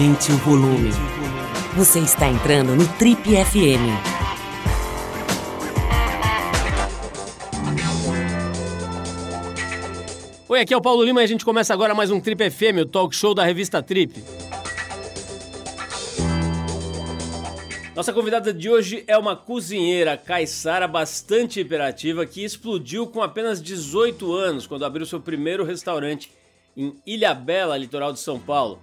Aumente o volume. Você está entrando no Trip FM. Oi, aqui é o Paulo Lima e a gente começa agora mais um Trip FM, o talk show da revista Trip. Nossa convidada de hoje é uma cozinheira caiçara bastante hiperativa que explodiu com apenas 18 anos quando abriu seu primeiro restaurante em Ilha Bela, litoral de São Paulo.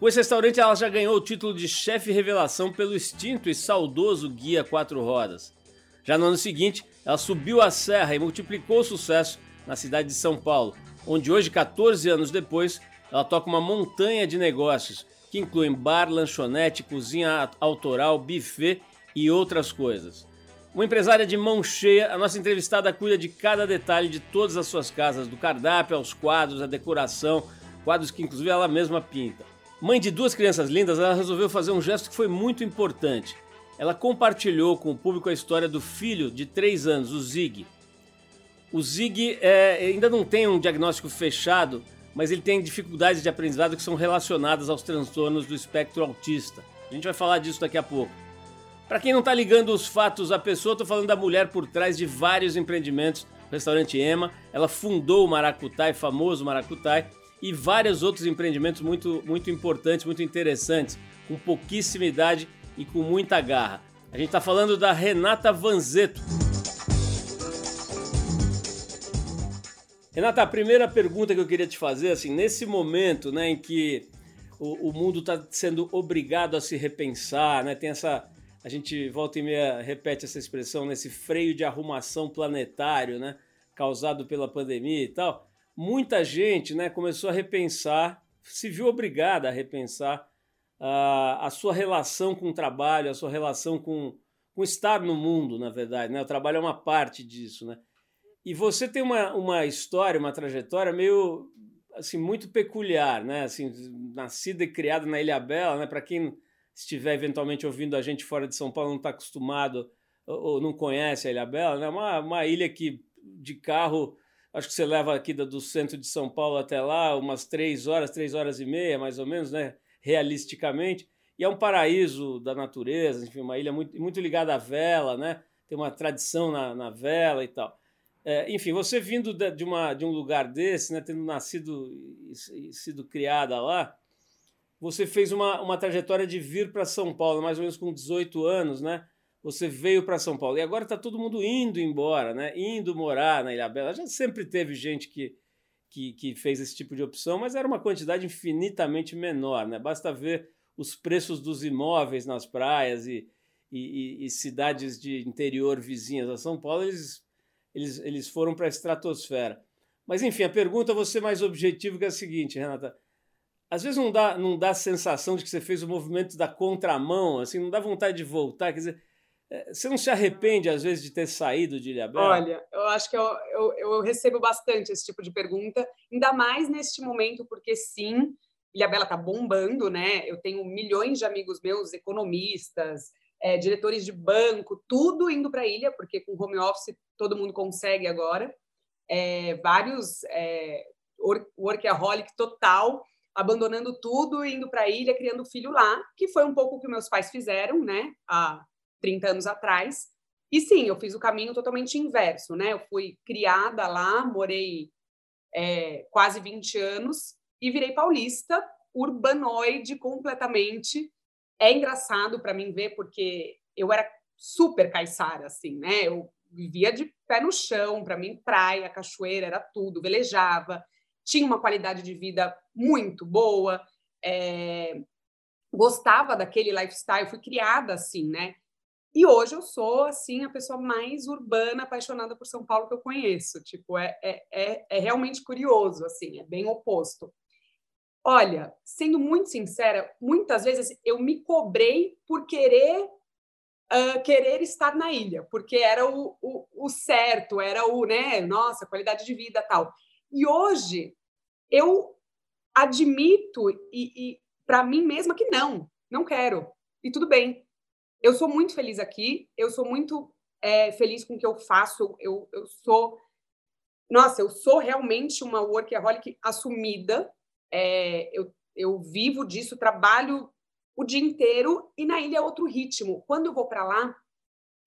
Com esse restaurante ela já ganhou o título de chefe revelação pelo extinto e saudoso Guia Quatro Rodas. Já no ano seguinte, ela subiu a serra e multiplicou o sucesso na cidade de São Paulo, onde hoje, 14 anos depois, ela toca uma montanha de negócios que incluem bar, lanchonete, cozinha autoral, buffet e outras coisas. Uma empresária de mão cheia, a nossa entrevistada cuida de cada detalhe de todas as suas casas, do cardápio aos quadros, a decoração, quadros que inclusive ela mesma pinta. Mãe de duas crianças lindas, ela resolveu fazer um gesto que foi muito importante. Ela compartilhou com o público a história do filho de 3 anos, o Zig. O Zig é, ainda não tem um diagnóstico fechado, mas ele tem dificuldades de aprendizado que são relacionadas aos transtornos do espectro autista. A gente vai falar disso daqui a pouco. Para quem não está ligando os fatos à pessoa, estou falando da mulher por trás de vários empreendimentos. Restaurante Ema, ela fundou o Maracutai, famoso Maracutai, e vários outros empreendimentos muito, muito importantes, muito interessantes, com pouquíssima idade e com muita garra. A gente está falando da Renata Vanzeto. Renata, a primeira pergunta que eu queria te fazer, assim, nesse momento, né, em que o, o mundo está sendo obrigado a se repensar, né, tem essa, a gente volta e meia repete essa expressão, nesse freio de arrumação planetário, né, causado pela pandemia e tal, muita gente, né, começou a repensar, se viu obrigada a repensar uh, a sua relação com o trabalho, a sua relação com, com estar no mundo, na verdade, né, o trabalho é uma parte disso, né, e você tem uma, uma história, uma trajetória meio assim muito peculiar, né? Assim, nascida e criada na Ilha Bela, né? Para quem estiver eventualmente ouvindo a gente fora de São Paulo, não está acostumado ou não conhece a Ilha Bela, né? Uma, uma ilha que de carro, acho que você leva aqui do centro de São Paulo até lá umas três horas, três horas e meia, mais ou menos, né? Realisticamente. E é um paraíso da natureza, enfim, uma ilha muito, muito ligada à vela, né? Tem uma tradição na, na vela e tal. É, enfim, você vindo de, uma, de um lugar desse, né, tendo nascido e sido criada lá, você fez uma, uma trajetória de vir para São Paulo, mais ou menos com 18 anos, né? Você veio para São Paulo e agora está todo mundo indo embora, né? Indo morar na Ilha Bela. Já sempre teve gente que, que, que fez esse tipo de opção, mas era uma quantidade infinitamente menor, né? Basta ver os preços dos imóveis nas praias e, e, e cidades de interior vizinhas a São Paulo, eles eles, eles foram para a estratosfera. Mas enfim, a pergunta ser mais objetivo que é a seguinte, Renata. Às vezes não dá, não dá a sensação de que você fez o movimento da contramão, assim, não dá vontade de voltar. Quer dizer, você não se arrepende, às vezes, de ter saído de Ilhabela? Olha, eu acho que eu, eu, eu, recebo bastante esse tipo de pergunta, ainda mais neste momento, porque sim, Ilhabela está bombando, né? Eu tenho milhões de amigos meus, economistas, é, diretores de banco, tudo indo para a ilha, porque com home office todo mundo consegue agora. É, vários é, workaholic total, abandonando tudo, indo para a ilha, criando filho lá, que foi um pouco o que meus pais fizeram, né, há 30 anos atrás. E sim, eu fiz o caminho totalmente inverso, né? Eu fui criada lá, morei é, quase 20 anos e virei paulista, urbanoide completamente, é engraçado para mim ver, porque eu era super caiçara, assim, né? Eu vivia de pé no chão, para mim, praia, cachoeira, era tudo, velejava, tinha uma qualidade de vida muito boa, é... gostava daquele lifestyle, fui criada assim, né? E hoje eu sou, assim, a pessoa mais urbana, apaixonada por São Paulo que eu conheço. Tipo, é, é, é, é realmente curioso, assim, é bem oposto. Olha, sendo muito sincera, muitas vezes eu me cobrei por querer uh, querer estar na ilha, porque era o, o, o, certo, era o, né, nossa, qualidade de vida tal. E hoje eu admito e, e para mim mesma que não, não quero. E tudo bem. Eu sou muito feliz aqui, eu sou muito é, feliz com o que eu faço, eu, eu sou. Nossa, eu sou realmente uma workaholic assumida, é, eu, eu vivo disso, trabalho o dia inteiro e na ilha é outro ritmo. Quando eu vou para lá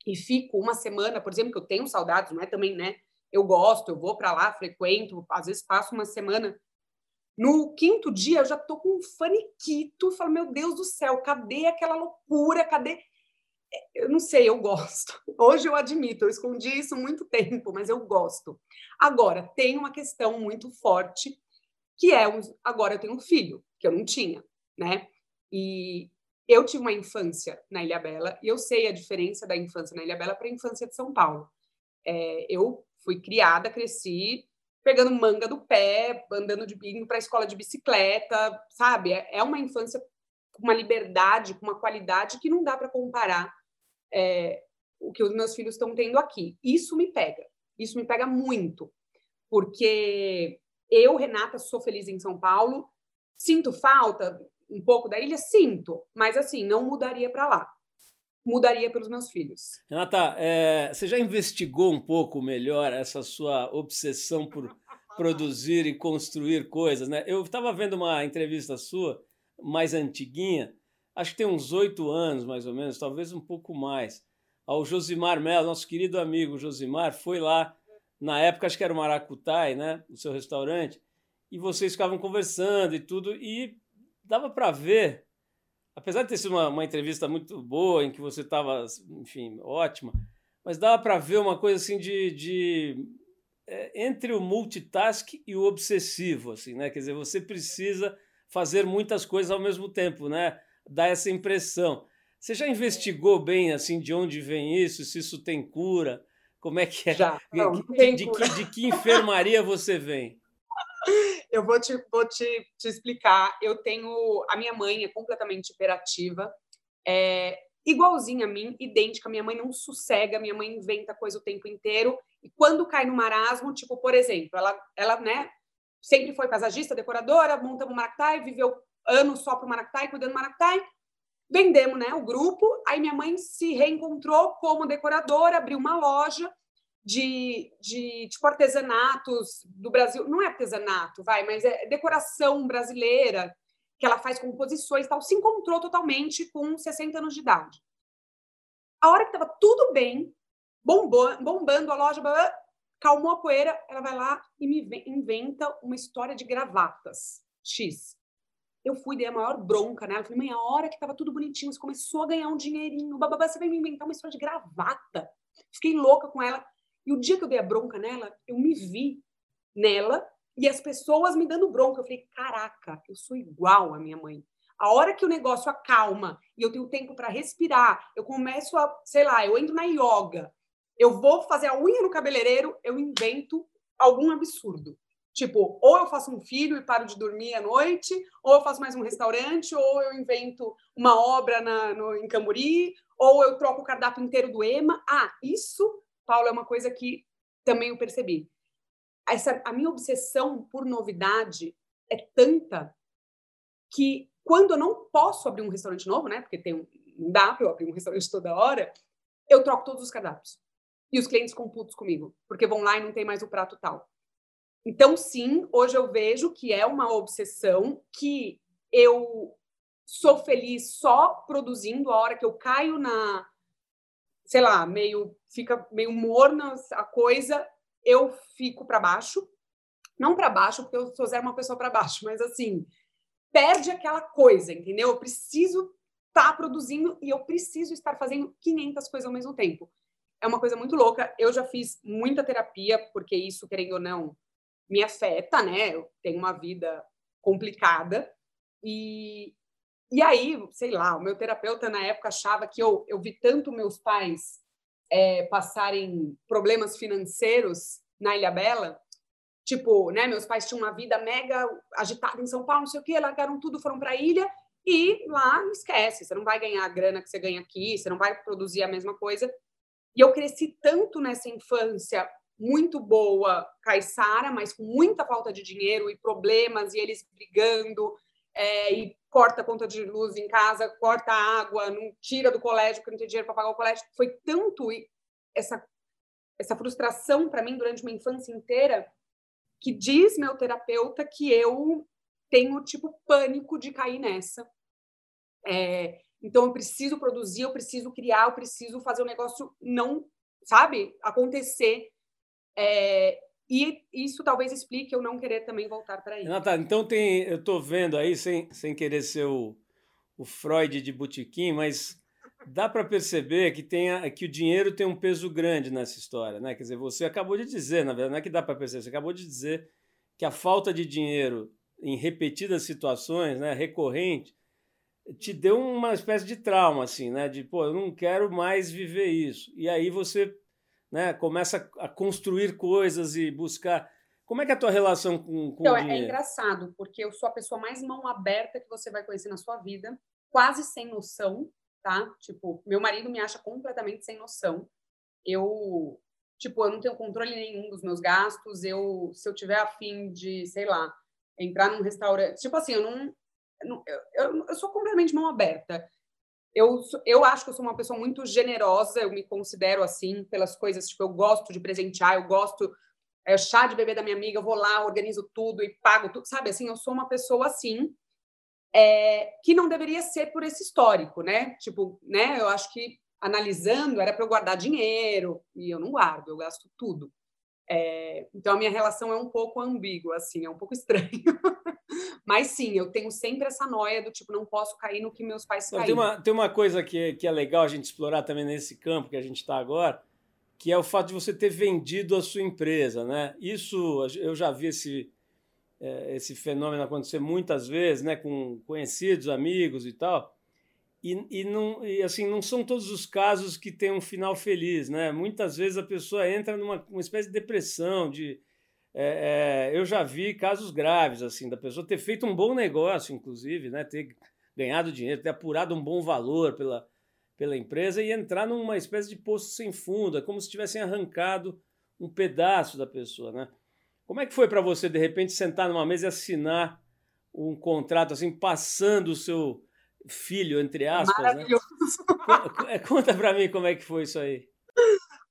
e fico uma semana, por exemplo, que eu tenho saudades, não é também, né? Eu gosto, eu vou para lá, frequento, às vezes passo uma semana. No quinto dia eu já tô com um faniquito, falo, meu Deus do céu, cadê aquela loucura? Cadê? Eu não sei, eu gosto. Hoje eu admito, eu escondi isso muito tempo, mas eu gosto. Agora, tem uma questão muito forte, que é, agora eu tenho um filho, que eu não tinha, né? E eu tive uma infância na Ilha Bela e eu sei a diferença da infância na Ilha Bela para a infância de São Paulo. É, eu fui criada, cresci pegando manga do pé, andando de indo para a escola de bicicleta, sabe? É, é uma infância com uma liberdade, com uma qualidade que não dá para comparar é, o que os meus filhos estão tendo aqui. Isso me pega, isso me pega muito, porque eu, Renata, sou feliz em São Paulo, sinto falta um pouco da ilha? Sinto, mas assim, não mudaria para lá. Mudaria pelos meus filhos. Renata, é, você já investigou um pouco melhor essa sua obsessão por produzir e construir coisas, né? Eu estava vendo uma entrevista sua, mais antiguinha, acho que tem uns oito anos, mais ou menos, talvez um pouco mais, ao Josimar Mello, nosso querido amigo Josimar, foi lá, na época acho que era o Maracutai, né? O seu restaurante, e vocês ficavam conversando e tudo, e dava para ver, apesar de ter sido uma, uma, entrevista muito boa, em que você estava, enfim, ótima, mas dava para ver uma coisa assim de, de é, entre o multitask e o obsessivo, assim, né? Quer dizer, você precisa fazer muitas coisas ao mesmo tempo, né? Dá essa impressão. Você já investigou bem assim de onde vem isso, se isso tem cura? Como é que é? Já. Não, de, de, de, que, de que enfermaria você vem? Eu vou te, vou te, te explicar. Eu tenho. A minha mãe é completamente hiperativa, é igualzinha a mim, idêntica. Minha mãe não sossega, minha mãe inventa coisa o tempo inteiro. E quando cai no marasmo, tipo, por exemplo, ela, ela né, sempre foi paisagista, decoradora, montamos um maractai, viveu anos só para o maractai, cuidando do maractai. Vendemos né, o grupo. Aí minha mãe se reencontrou como decoradora, abriu uma loja de, de tipo artesanatos do Brasil. Não é artesanato, vai, mas é decoração brasileira, que ela faz composições e tal. Se encontrou totalmente com 60 anos de idade. A hora que estava tudo bem, bombou, bombando a loja, calmou a poeira, ela vai lá e me inventa uma história de gravatas X. Eu fui, dei a maior bronca nela. Falei, mãe, a hora que estava tudo bonitinho, você começou a ganhar um dinheirinho, bababá, você vai me inventar uma história de gravata. Fiquei louca com ela. E o dia que eu dei a bronca nela, eu me vi nela e as pessoas me dando bronca. Eu falei, caraca, eu sou igual à minha mãe. A hora que o negócio acalma e eu tenho tempo para respirar, eu começo a, sei lá, eu entro na yoga, eu vou fazer a unha no cabeleireiro, eu invento algum absurdo. Tipo, ou eu faço um filho e paro de dormir à noite, ou eu faço mais um restaurante, ou eu invento uma obra na, no, em Camburi, ou eu troco o cardápio inteiro do EMA. Ah, isso Paulo, é uma coisa que também eu percebi. Essa, a minha obsessão por novidade é tanta que quando eu não posso abrir um restaurante novo, né? Porque tem um, não dá para eu abrir um restaurante toda hora, eu troco todos os cardápios. E os clientes ficam putos comigo, porque vão lá e não tem mais o prato tal. Então, sim, hoje eu vejo que é uma obsessão que eu sou feliz só produzindo a hora que eu caio na, sei lá, meio fica meio morna a coisa, eu fico para baixo. Não para baixo, porque eu sou zero uma pessoa para baixo, mas assim, perde aquela coisa, entendeu? Eu preciso estar tá produzindo e eu preciso estar fazendo 500 coisas ao mesmo tempo. É uma coisa muito louca. Eu já fiz muita terapia, porque isso, querendo ou não, me afeta, né? Eu tenho uma vida complicada. E, e aí, sei lá, o meu terapeuta na época achava que eu, eu vi tanto meus pais é, passarem problemas financeiros na Ilha Bela. Tipo, né, meus pais tinham uma vida mega agitada em São Paulo, não sei o quê, largaram tudo, foram para a ilha e lá esquece, você não vai ganhar a grana que você ganha aqui, você não vai produzir a mesma coisa. E eu cresci tanto nessa infância muito boa, caiçara, mas com muita falta de dinheiro e problemas, e eles brigando, é, e corta a conta de luz em casa, corta a água, não tira do colégio porque não tem dinheiro para pagar o colégio. Foi tanto essa, essa frustração para mim durante uma infância inteira que diz meu terapeuta que eu tenho tipo pânico de cair nessa. É, então eu preciso produzir, eu preciso criar, eu preciso fazer o negócio não, sabe, acontecer. É, e isso talvez explique eu não querer também voltar para isso. Renata, então tem, eu estou vendo aí, sem, sem querer ser o, o Freud de Botequim, mas dá para perceber que, tem a, que o dinheiro tem um peso grande nessa história. Né? Quer dizer, você acabou de dizer, na verdade, não é que dá para perceber, você acabou de dizer que a falta de dinheiro em repetidas situações, né, recorrente, te deu uma espécie de trauma, assim, né? De, pô, eu não quero mais viver isso. E aí você né, começa a construir coisas e buscar. Como é que é a tua relação com, com então, o é dinheiro? É engraçado, porque eu sou a pessoa mais mão aberta que você vai conhecer na sua vida, quase sem noção, tá? Tipo, meu marido me acha completamente sem noção. Eu, tipo, eu não tenho controle nenhum dos meus gastos. Eu, se eu tiver afim de, sei lá, entrar num restaurante, tipo assim, eu não eu, eu, eu sou completamente mão aberta. Eu, eu acho que eu sou uma pessoa muito generosa, eu me considero assim, pelas coisas, tipo, eu gosto de presentear, eu gosto. É, chá de bebê da minha amiga, eu vou lá, organizo tudo e pago tudo, sabe? Assim, eu sou uma pessoa assim, é, que não deveria ser por esse histórico, né? Tipo, né? Eu acho que analisando era para eu guardar dinheiro e eu não guardo, eu gasto tudo. É, então a minha relação é um pouco ambígua, assim, é um pouco estranho. Mas sim, eu tenho sempre essa noia do tipo, não posso cair no que meus pais caíram. Tem uma, tem uma coisa que, que é legal a gente explorar também nesse campo que a gente está agora, que é o fato de você ter vendido a sua empresa. Né? Isso, eu já vi esse, é, esse fenômeno acontecer muitas vezes, né? com conhecidos, amigos e tal. E, e, não, e assim, não são todos os casos que têm um final feliz. Né? Muitas vezes a pessoa entra numa uma espécie de depressão, de é, é, eu já vi casos graves, assim, da pessoa ter feito um bom negócio, inclusive, né? Ter ganhado dinheiro, ter apurado um bom valor pela, pela empresa e entrar numa espécie de poço sem fundo, é como se tivessem arrancado um pedaço da pessoa, né? Como é que foi para você, de repente, sentar numa mesa e assinar um contrato, assim, passando o seu filho, entre aspas, né? Maravilhoso. né? Conta para mim como é que foi isso aí.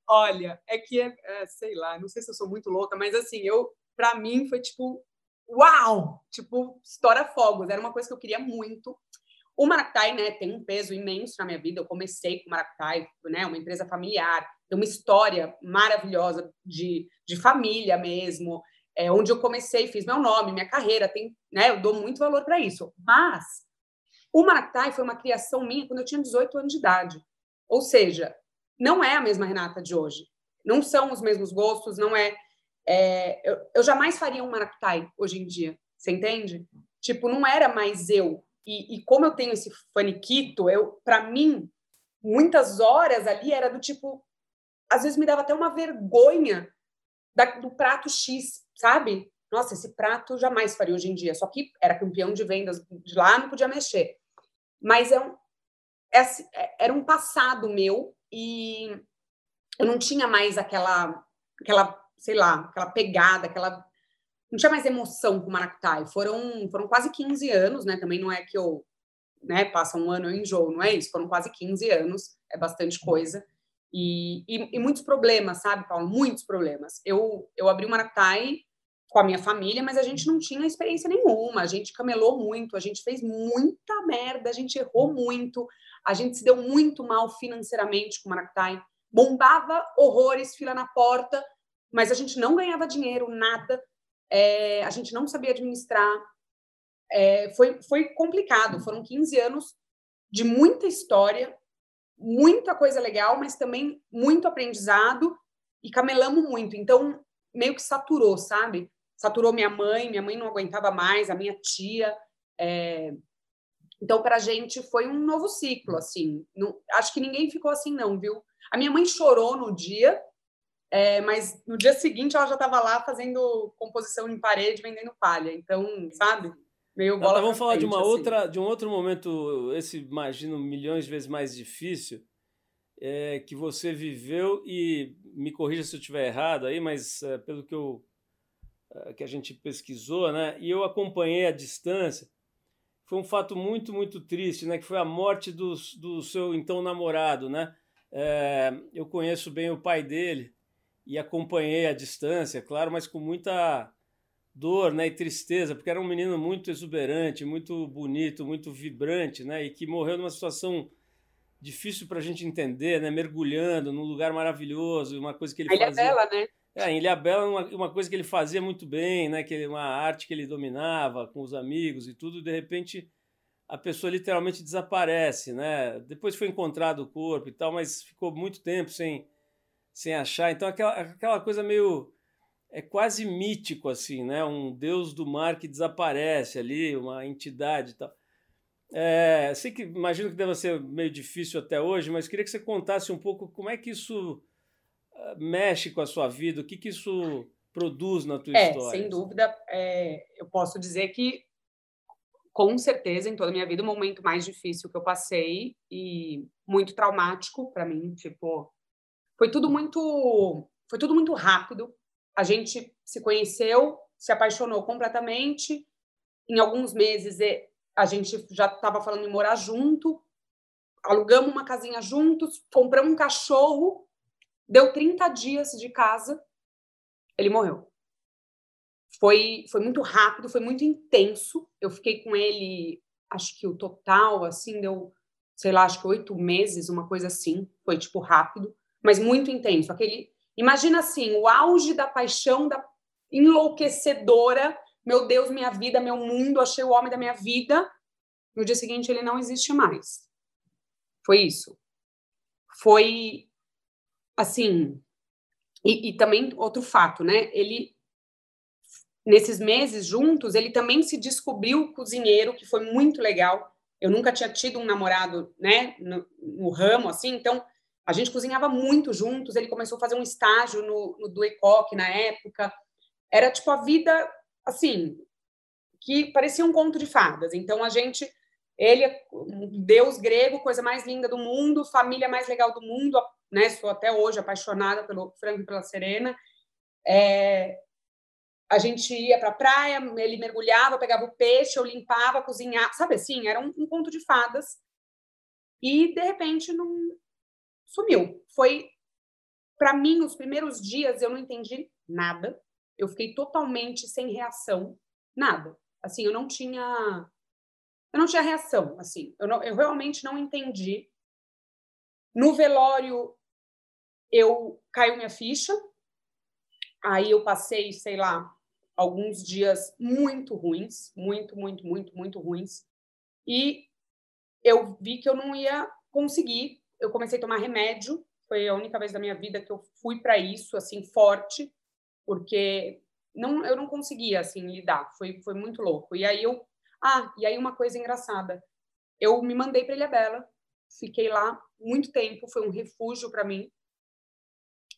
Olha, é que é, é, sei lá, não sei se eu sou muito louca, mas assim, eu para mim foi tipo uau, tipo história fogos, era uma coisa que eu queria muito. O Maractai, né, tem um peso imenso na minha vida. Eu comecei com o Maractai, né, uma empresa familiar, tem uma história maravilhosa de, de família mesmo, é, onde eu comecei, fiz meu nome, minha carreira, tem, né, eu dou muito valor para isso. Mas o Maractai foi uma criação minha quando eu tinha 18 anos de idade. Ou seja, não é a mesma Renata de hoje. Não são os mesmos gostos, não é. é eu, eu, jamais faria um maractai hoje em dia, você entende? Tipo, não era mais eu. E, e como eu tenho esse faniquito, eu, para mim, muitas horas ali era do tipo, às vezes me dava até uma vergonha da, do prato X, sabe? Nossa, esse prato jamais faria hoje em dia. Só que era campeão de vendas de lá, não podia mexer. Mas é um, é, é era um passado meu e eu não tinha mais aquela, aquela, sei lá, aquela pegada, aquela não tinha mais emoção com o Maractai. Foram, foram quase 15 anos, né? Também não é que eu, né, passa um ano eu enjoo, não é isso? Foram quase 15 anos, é bastante coisa. E, e, e muitos problemas, sabe, Paulo? Muitos problemas. Eu, eu abri o Maractai com a minha família, mas a gente não tinha experiência nenhuma. A gente camelou muito, a gente fez muita merda, a gente errou muito, a gente se deu muito mal financeiramente com o Maractai. Bombava horrores, fila na porta, mas a gente não ganhava dinheiro, nada. É, a gente não sabia administrar. É, foi, foi complicado. Foram 15 anos de muita história, muita coisa legal, mas também muito aprendizado e camelamos muito. Então, meio que saturou, sabe? Saturou minha mãe, minha mãe não aguentava mais, a minha tia. É... Então, para a gente foi um novo ciclo, assim. Não... acho que ninguém ficou assim, não, viu? A minha mãe chorou no dia, é... mas no dia seguinte ela já estava lá fazendo composição em parede, vendendo palha. Então, sabe? Meio bola vamos falar de uma assim. outra, de um outro momento, esse imagino milhões de vezes mais difícil, é, que você viveu e me corrija se eu estiver errado aí, mas é, pelo que eu que a gente pesquisou, né? E eu acompanhei à distância. Foi um fato muito, muito triste, né? Que foi a morte do, do seu então namorado, né? É, eu conheço bem o pai dele e acompanhei à distância, claro, mas com muita dor né, e tristeza, porque era um menino muito exuberante, muito bonito, muito vibrante, né, e que morreu numa situação difícil para a gente entender, né, mergulhando num lugar maravilhoso, uma coisa que ele a Ilha fazia. Bela, né? É, em Ilha Bela, uma, uma coisa que ele fazia muito bem, né, que ele, uma arte que ele dominava com os amigos e tudo, de repente a pessoa literalmente desaparece, né? Depois foi encontrado o corpo e tal, mas ficou muito tempo sem, sem achar. Então aquela, aquela coisa meio é quase mítico, assim, né? Um deus do mar que desaparece ali, uma entidade e tal. É, sei que imagino que deva ser meio difícil até hoje, mas queria que você contasse um pouco como é que isso mexe com a sua vida, o que, que isso produz na tua é, história. Sem dúvida, é, eu posso dizer que, com certeza, em toda a minha vida, o momento mais difícil que eu passei e muito traumático para mim, tipo, foi tudo muito, foi tudo muito rápido a gente se conheceu, se apaixonou completamente. Em alguns meses a gente já estava falando em morar junto, alugamos uma casinha juntos, compramos um cachorro, deu 30 dias de casa, ele morreu. Foi, foi muito rápido, foi muito intenso. Eu fiquei com ele, acho que o total, assim, deu, sei lá, acho que oito meses, uma coisa assim. Foi, tipo, rápido, mas muito intenso. Aquele Imagina assim, o auge da paixão da enlouquecedora, meu Deus, minha vida, meu mundo, achei o homem da minha vida. No dia seguinte ele não existe mais. Foi isso. Foi assim, e, e também outro fato, né? Ele nesses meses juntos, ele também se descobriu cozinheiro, que foi muito legal. Eu nunca tinha tido um namorado, né, no, no ramo assim, então a gente cozinhava muito juntos. Ele começou a fazer um estágio no, no do ECOC na época. Era tipo a vida, assim, que parecia um conto de fadas. Então a gente, ele é um deus grego, coisa mais linda do mundo, família mais legal do mundo, né? Sou até hoje apaixonada pelo Franco e pela Serena. É, a gente ia para a praia, ele mergulhava, pegava o peixe, eu limpava, cozinhava, sabe assim? Era um, um conto de fadas. E de repente não, sumiu. Foi para mim os primeiros dias eu não entendi nada. Eu fiquei totalmente sem reação, nada. Assim, eu não tinha eu não tinha reação, assim. Eu, não, eu realmente não entendi. No velório eu caiu minha ficha. Aí eu passei, sei lá, alguns dias muito ruins, muito, muito, muito, muito ruins. E eu vi que eu não ia conseguir eu comecei a tomar remédio. Foi a única vez da minha vida que eu fui para isso, assim, forte, porque não, eu não conseguia, assim, lidar. Foi, foi muito louco. E aí eu... Ah, e aí uma coisa engraçada. Eu me mandei para Ilha Bela, fiquei lá muito tempo, foi um refúgio para mim.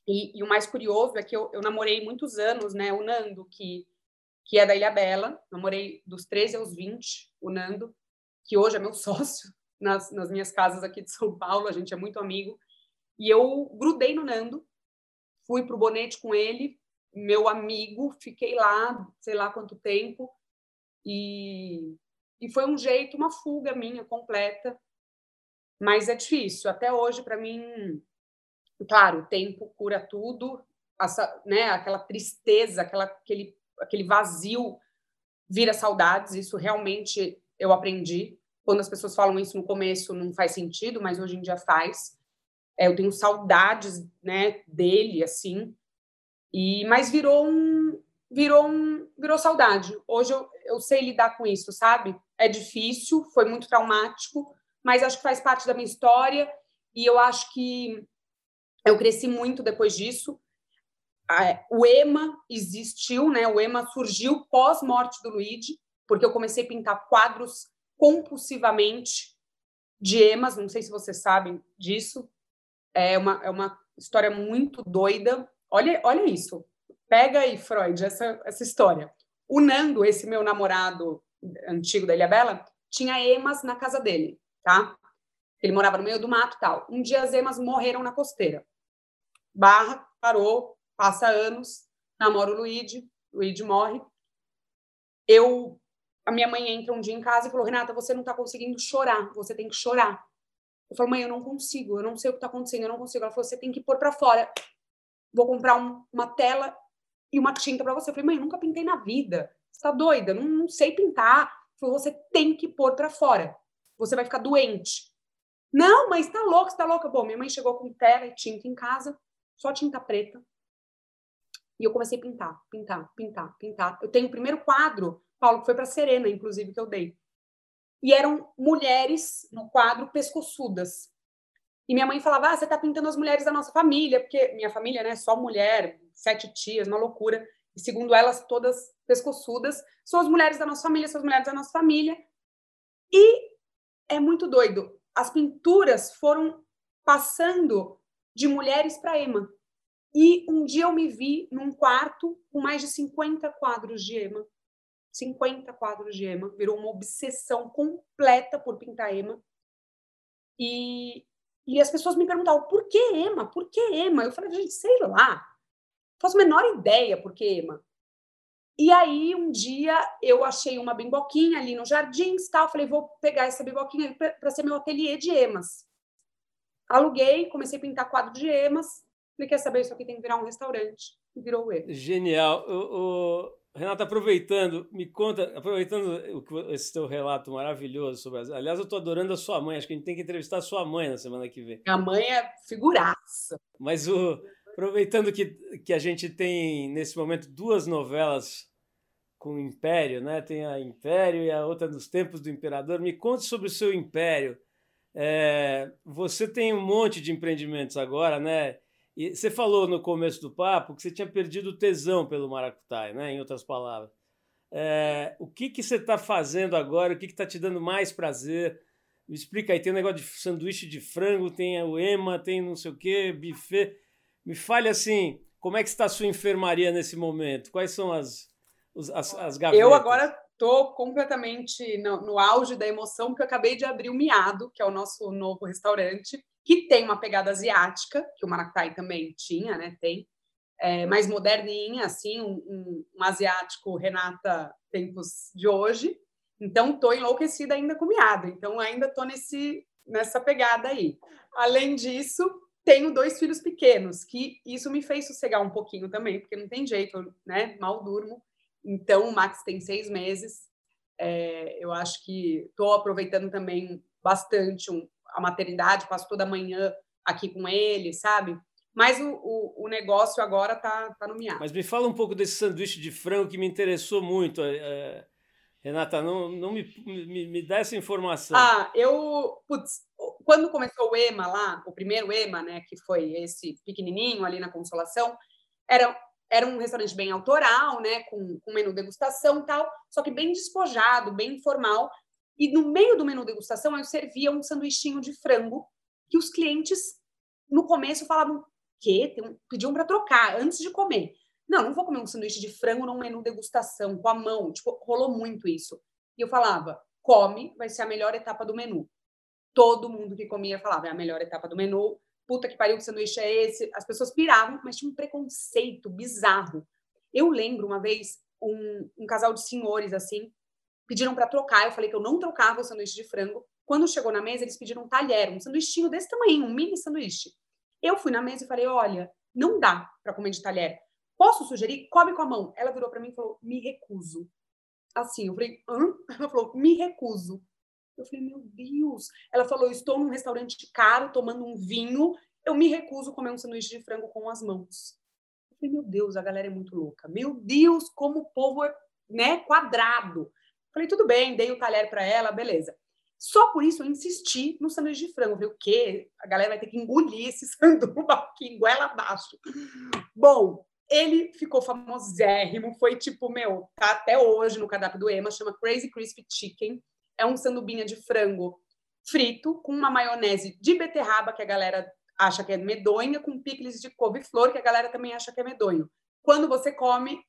E, e, o mais curioso é que eu, eu namorei muitos anos, né? O Nando, que, que é da Ilha Bela, namorei dos 13 aos 20, o Nando, que hoje é meu sócio nas, nas minhas casas aqui de São Paulo, a gente é muito amigo. E eu grudei no Nando, fui pro Bonete com ele, meu amigo, fiquei lá, sei lá quanto tempo, e, e foi um jeito, uma fuga minha completa, mas é difícil. Até hoje, para mim, claro, o tempo cura tudo, essa, né, aquela tristeza, aquela, aquele, aquele vazio vira saudades, isso realmente eu aprendi. Quando as pessoas falam isso no começo, não faz sentido, mas hoje em dia faz. É, eu tenho saudades, né, dele, assim. E mas virou um, virou um, virou saudade. Hoje eu, eu sei lidar com isso, sabe? É difícil, foi muito traumático, mas acho que faz parte da minha história e eu acho que eu cresci muito depois disso. O EMA existiu, né? O EMA surgiu pós morte do Luigi, porque eu comecei a pintar quadros compulsivamente de emas, não sei se vocês sabem disso. É uma, é uma história muito doida. Olha, olha isso. Pega aí, Freud, essa, essa história. O Nando, esse meu namorado antigo da Ilha Bela, tinha emas na casa dele, tá? Ele morava no meio do mato tal. Um dia as emas morreram na costeira. Barra, parou, passa anos, namora o Luigi, Luigi morre. Eu a minha mãe entra um dia em casa e falou: Renata, você não está conseguindo chorar, você tem que chorar. Eu falo, mãe, eu não consigo, eu não sei o que está acontecendo, eu não consigo. Ela falou: você tem que pôr para fora. Vou comprar um, uma tela e uma tinta para você. Eu falei, mãe, eu nunca pintei na vida. Você tá doida? Não, não sei pintar. Falei, você tem que pôr para fora. Você vai ficar doente. Não, mas tá louca, tá louca. Bom, minha mãe chegou com tela e tinta em casa, só tinta preta. E eu comecei a pintar, pintar, pintar, pintar. Eu tenho o primeiro quadro, Paulo, que foi para Serena, inclusive, que eu dei. E eram mulheres no quadro pescoçudas. E minha mãe falava: Ah, você tá pintando as mulheres da nossa família, porque minha família, né, só mulher, sete tias, uma loucura. E segundo elas, todas pescoçudas, são as mulheres da nossa família, são as mulheres da nossa família. E é muito doido. As pinturas foram passando de mulheres para Ema. E um dia eu me vi num quarto com mais de 50 quadros de Ema. 50 quadros de Ema. Virou uma obsessão completa por pintar Ema. E, e as pessoas me perguntavam, por que Ema? Por que Ema? Eu falei, gente, sei lá. Faço a menor ideia por que Ema. E aí, um dia, eu achei uma bimboquinha ali no jardim, tal. Falei, vou pegar essa bimboquinha para ser meu ateliê de emas. Aluguei, comecei a pintar quadro de emas. Falei, quer saber, isso aqui tem que virar um restaurante. E virou o E. Genial. O, o, Renata, aproveitando, me conta, aproveitando esse teu relato maravilhoso sobre as... Aliás, eu estou adorando a sua mãe. Acho que a gente tem que entrevistar a sua mãe na semana que vem. A mãe é figuraça. Mas o Aproveitando que, que a gente tem, nesse momento, duas novelas com o Império, né? Tem a Império e a outra nos Tempos do Imperador. Me conte sobre o seu Império. É, você tem um monte de empreendimentos agora, né? E você falou no começo do papo que você tinha perdido o tesão pelo maracutaia, né? Em outras palavras. É, o que, que você está fazendo agora? O que está te dando mais prazer? Me explica aí. Tem um negócio de sanduíche de frango, tem o EMA, tem não sei o quê, buffet. Me fale assim, como é que está a sua enfermaria nesse momento? Quais são as, as, as gavetas? Eu agora estou completamente no, no, auge da emoção, porque eu acabei de abrir o Miado, que é o nosso novo restaurante, que tem uma pegada asiática, que o Maractai também tinha, né? Tem. É, mais moderninha, assim, um, um, asiático Renata tempos de hoje. Então, estou enlouquecida ainda com o Miado. Então, ainda estou nesse nessa pegada aí. Além disso, tenho dois filhos pequenos, que isso me fez sossegar um pouquinho também, porque não tem jeito, né? Mal durmo. Então, o Max tem seis meses. É, eu acho que estou aproveitando também bastante um, a maternidade, passo toda manhã aqui com ele, sabe? Mas o, o, o negócio agora tá, tá no miado. Mas me fala um pouco desse sanduíche de frango que me interessou muito. É, é Renata, não, não me, me, me dá essa informação. Ah, eu. Putz, quando começou o EMA lá, o primeiro EMA, né, que foi esse pequenininho ali na Consolação, era, era um restaurante bem autoral, né, com, com menu degustação e tal, só que bem despojado, bem informal. E no meio do menu degustação eu servia um sanduichinho de frango que os clientes no começo falavam que pediam para trocar antes de comer. Não, não vou comer um sanduíche de frango num menu degustação com a mão. Tipo, rolou muito isso. E eu falava, come, vai ser a melhor etapa do menu. Todo mundo que comia falava, é a melhor etapa do menu. Puta que pariu, que sanduíche é esse? As pessoas piravam, mas tinha um preconceito bizarro. Eu lembro uma vez um, um casal de senhores assim pediram para trocar. Eu falei que eu não trocava o sanduíche de frango. Quando chegou na mesa, eles pediram um talher, um sanduichinho desse tamanho, um mini sanduíche. Eu fui na mesa e falei: olha, não dá para comer de talher. Posso sugerir? Come com a mão. Ela virou para mim e falou: me recuso. Assim, eu falei: hã? Ela falou: me recuso. Eu falei: meu Deus. Ela falou: estou num restaurante caro, tomando um vinho. Eu me recuso a comer um sanduíche de frango com as mãos. Eu falei: meu Deus, a galera é muito louca. Meu Deus, como o povo é né, quadrado. Eu falei: tudo bem, dei o talher para ela, beleza. Só por isso eu insisti no sanduíche de frango. Eu falei, o quê? A galera vai ter que engolir esse sanduíche aqui, goela abaixo. Bom, ele ficou famosérrimo, foi tipo, meu, tá até hoje no cardápio do Ema, chama Crazy Crispy Chicken. É um sandubinha de frango frito com uma maionese de beterraba que a galera acha que é medonha, com picles de couve-flor que a galera também acha que é medonho. Quando você come,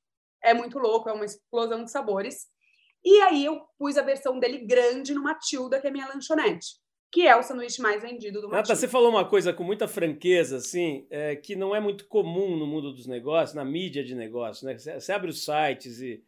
é muito louco, é uma explosão de sabores. E aí eu pus a versão dele grande no Matilda, que é minha lanchonete que é o sanduíche mais vendido do mundo. você falou uma coisa com muita franqueza, assim, é, que não é muito comum no mundo dos negócios, na mídia de negócios, né? Você abre os sites e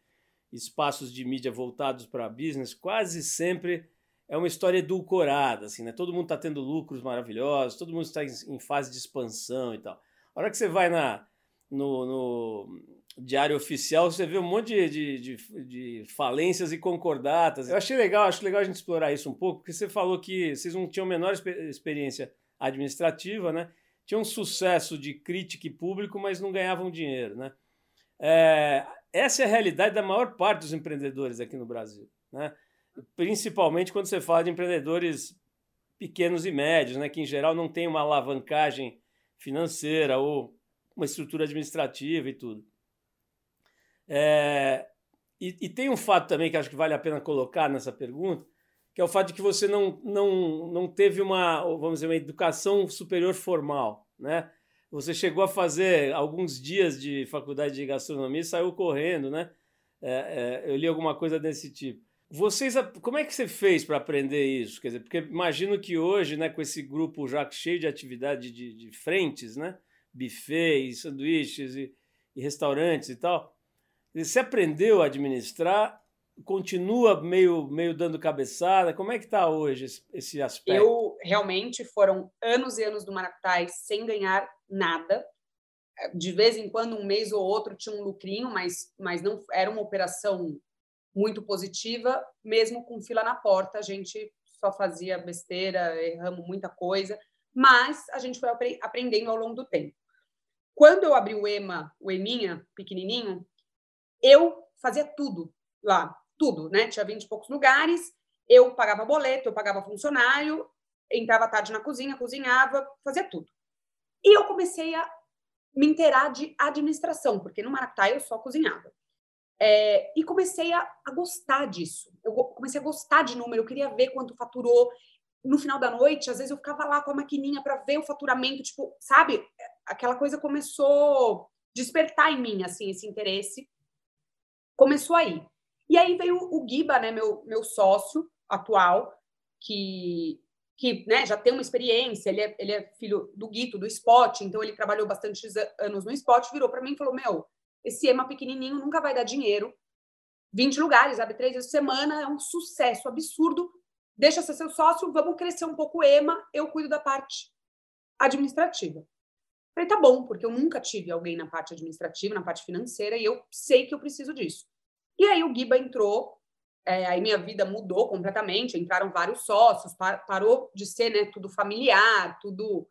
espaços de mídia voltados para business, quase sempre é uma história edulcorada, assim, né? Todo mundo está tendo lucros maravilhosos, todo mundo está em fase de expansão e tal. A hora que você vai na, no, no Diário Oficial, você vê um monte de, de, de, de, falências e concordatas. Eu achei legal, acho legal a gente explorar isso um pouco, porque você falou que vocês não tinham a menor experiência administrativa, né? Tinham um sucesso de crítica e público, mas não ganhavam dinheiro, né? É, essa é a realidade da maior parte dos empreendedores aqui no Brasil, né? Principalmente quando você fala de empreendedores pequenos e médios, né? Que em geral não tem uma alavancagem financeira ou uma estrutura administrativa e tudo. É, e, e, tem um fato também que acho que vale a pena colocar nessa pergunta, que é o fato de que você não, não, não teve uma, vamos dizer, uma educação superior formal, né? Você chegou a fazer alguns dias de faculdade de gastronomia e saiu correndo, né? É, é, eu li alguma coisa desse tipo. Vocês, como é que você fez para aprender isso? Quer dizer, porque imagino que hoje, né, com esse grupo já cheio de atividade de, de frentes, né? Buffets, sanduíches e, e restaurantes e tal, você aprendeu a administrar? Continua meio, meio dando cabeçada? Como é que está hoje esse, esse aspecto? Eu realmente foram anos e anos do Maracutai sem ganhar nada. De vez em quando, um mês ou outro, tinha um lucrinho, mas, mas não era uma operação muito positiva. Mesmo com fila na porta, a gente só fazia besteira, erramos muita coisa, mas a gente foi aprendendo ao longo do tempo. Quando eu abri o EMA, o EMINHA, pequenininho, eu fazia tudo lá, tudo, né? Tinha 20 e poucos lugares, eu pagava boleto, eu pagava funcionário, entrava tarde na cozinha, cozinhava, fazia tudo. E eu comecei a me inteirar de administração, porque no Maractai eu só cozinhava. É, e comecei a, a, gostar disso. Eu comecei a gostar de número, eu queria ver quanto faturou. No final da noite, às vezes eu ficava lá com a maquininha para ver o faturamento, tipo, sabe? Aquela coisa começou a despertar em mim, assim, esse interesse começou aí. E aí veio o Giba, né, meu, meu sócio atual, que, que né, já tem uma experiência, ele é, ele é filho do Guito, do Spot, então ele trabalhou bastante anos no Spot, virou para mim e falou, meu, esse EMA pequenininho nunca vai dar dinheiro, 20 lugares, abre três vezes por semana, é um sucesso absurdo, deixa ser seu sócio, vamos crescer um pouco o EMA, eu cuido da parte administrativa. Falei, tá bom, porque eu nunca tive alguém na parte administrativa, na parte financeira, e eu sei que eu preciso disso. E aí o Giba entrou, é, aí minha vida mudou completamente, entraram vários sócios, par, parou de ser né, tudo familiar, tudo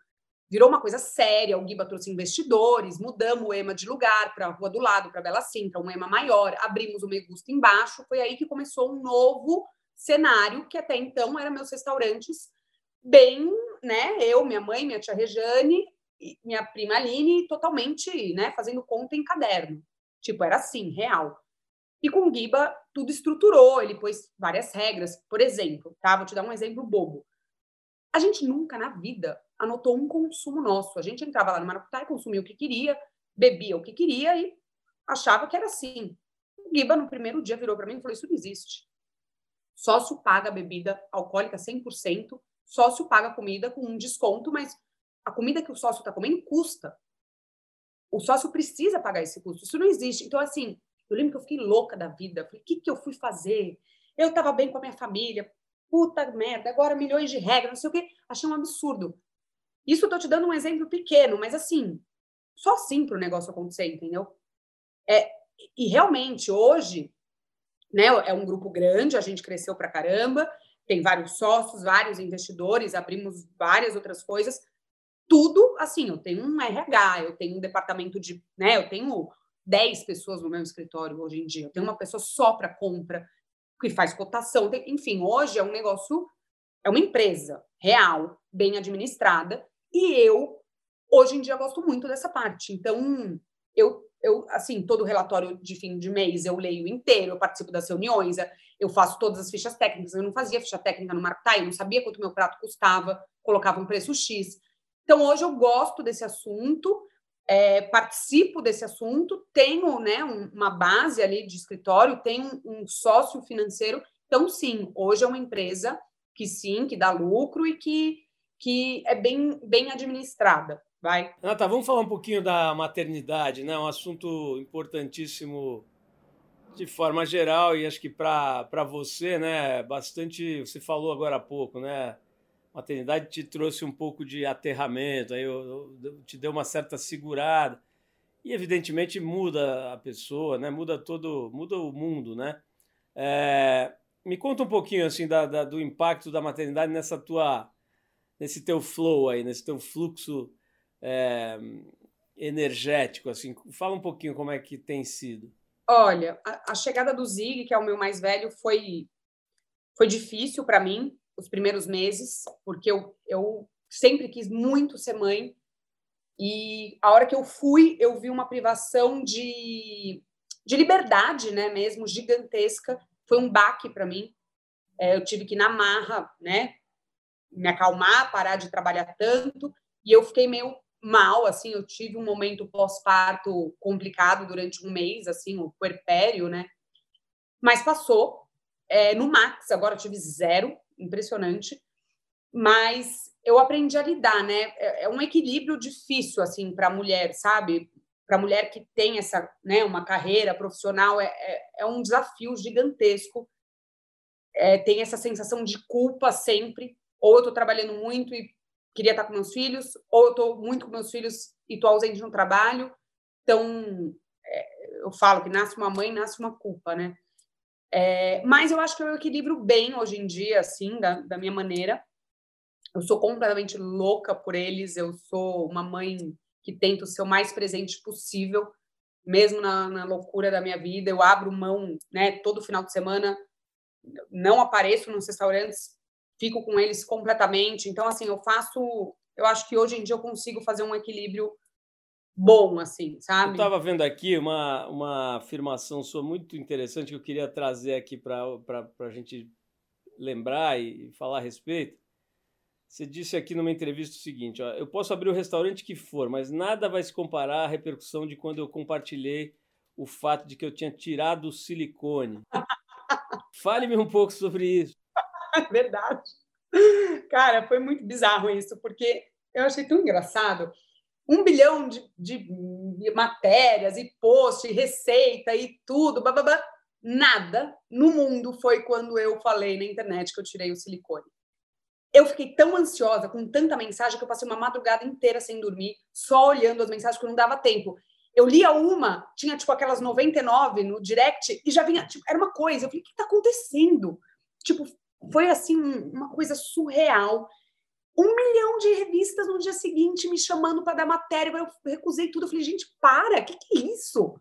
virou uma coisa séria. O Giba trouxe investidores, mudamos o EMA de lugar para a rua do lado, para Bela Sintra, um EMA maior, abrimos o Megusta embaixo. Foi aí que começou um novo cenário, que até então eram meus restaurantes bem, né? Eu, minha mãe, minha tia Rejane, minha prima Aline totalmente, né, fazendo conta em caderno. Tipo, era assim, real. E com o Giba, tudo estruturou, ele pôs várias regras. Por exemplo, tá? Vou te dar um exemplo bobo. A gente nunca na vida anotou um consumo nosso. A gente entrava lá no Maracutá e consumia o que queria, bebia o que queria e achava que era assim. O Giba, no primeiro dia, virou para mim e falou: Isso não existe. Sócio paga bebida alcoólica 100%, sócio paga comida com um desconto, mas a comida que o sócio está comendo custa. O sócio precisa pagar esse custo. Isso não existe. Então, assim, eu lembro que eu fiquei louca da vida. Falei, o que, que eu fui fazer? Eu estava bem com a minha família. Puta merda, agora milhões de regras, não sei o quê. Achei um absurdo. Isso eu tô te dando um exemplo pequeno, mas assim, só assim para o negócio acontecer, entendeu? É, e realmente, hoje, né, é um grupo grande, a gente cresceu para caramba, tem vários sócios, vários investidores, abrimos várias outras coisas, tudo assim, eu tenho um RH, eu tenho um departamento de, né, eu tenho 10 pessoas no meu escritório hoje em dia, tenho uma pessoa só para compra, que faz cotação, tem, enfim, hoje é um negócio, é uma empresa real, bem administrada, e eu, hoje em dia, gosto muito dessa parte. Então, eu, eu assim, todo relatório de fim de mês eu leio inteiro, eu participo das reuniões, eu faço todas as fichas técnicas, eu não fazia ficha técnica no Marketime, eu não sabia quanto meu prato custava, colocava um preço X. Então, hoje eu gosto desse assunto, é, participo desse assunto, tenho né, um, uma base ali de escritório, tenho um, um sócio financeiro. Então, sim, hoje é uma empresa que sim, que dá lucro e que, que é bem, bem administrada. Vai. Tá. Vamos falar um pouquinho da maternidade, né? Um assunto importantíssimo de forma geral e acho que para você, né? Bastante. Você falou agora há pouco, né? Maternidade te trouxe um pouco de aterramento, aí eu, eu, te deu uma certa segurada. e evidentemente muda a pessoa, né? Muda todo, muda o mundo, né? É, me conta um pouquinho assim da, da, do impacto da maternidade nessa tua, nesse teu flow aí, nesse teu fluxo é, energético, assim. Fala um pouquinho como é que tem sido. Olha, a, a chegada do Zig, que é o meu mais velho, foi foi difícil para mim os primeiros meses, porque eu, eu sempre quis muito ser mãe. E a hora que eu fui, eu vi uma privação de, de liberdade, né, mesmo gigantesca. Foi um baque para mim. É, eu tive que na marra, né, me acalmar, parar de trabalhar tanto. E eu fiquei meio mal, assim, eu tive um momento pós-parto complicado durante um mês, assim, o puerpério, né? Mas passou. É, no Max, agora tive zero, impressionante. Mas eu aprendi a lidar, né? É, é um equilíbrio difícil, assim, para a mulher, sabe? Para a mulher que tem essa, né, uma carreira profissional, é, é, é um desafio gigantesco. É, tem essa sensação de culpa sempre. Ou eu estou trabalhando muito e queria estar com meus filhos, ou eu estou muito com meus filhos e estou ausente no trabalho. Então, é, eu falo que nasce uma mãe, nasce uma culpa, né? É, mas eu acho que eu equilibro bem hoje em dia, assim, da, da minha maneira. Eu sou completamente louca por eles, eu sou uma mãe que tento ser o mais presente possível, mesmo na, na loucura da minha vida. Eu abro mão, né, todo final de semana, não apareço nos restaurantes fico com eles completamente. Então, assim, eu faço. Eu acho que hoje em dia eu consigo fazer um equilíbrio bom, assim, sabe? Eu estava vendo aqui uma, uma afirmação sua muito interessante que eu queria trazer aqui para a gente lembrar e falar a respeito. Você disse aqui numa entrevista o seguinte: ó, eu posso abrir o restaurante que for, mas nada vai se comparar à repercussão de quando eu compartilhei o fato de que eu tinha tirado o silicone. Fale-me um pouco sobre isso. Verdade. Cara, foi muito bizarro isso, porque eu achei tão engraçado. Um bilhão de, de matérias e post, e receita e tudo, bababá. Nada no mundo foi quando eu falei na internet que eu tirei o silicone. Eu fiquei tão ansiosa, com tanta mensagem, que eu passei uma madrugada inteira sem dormir, só olhando as mensagens, porque não dava tempo. Eu lia uma, tinha tipo aquelas 99 no direct, e já vinha, tipo, era uma coisa. Eu falei, o que está acontecendo? Tipo, foi assim uma coisa surreal. Um milhão de revistas no dia seguinte me chamando para dar matéria, eu recusei tudo. Eu falei, gente, para, o que, que é isso?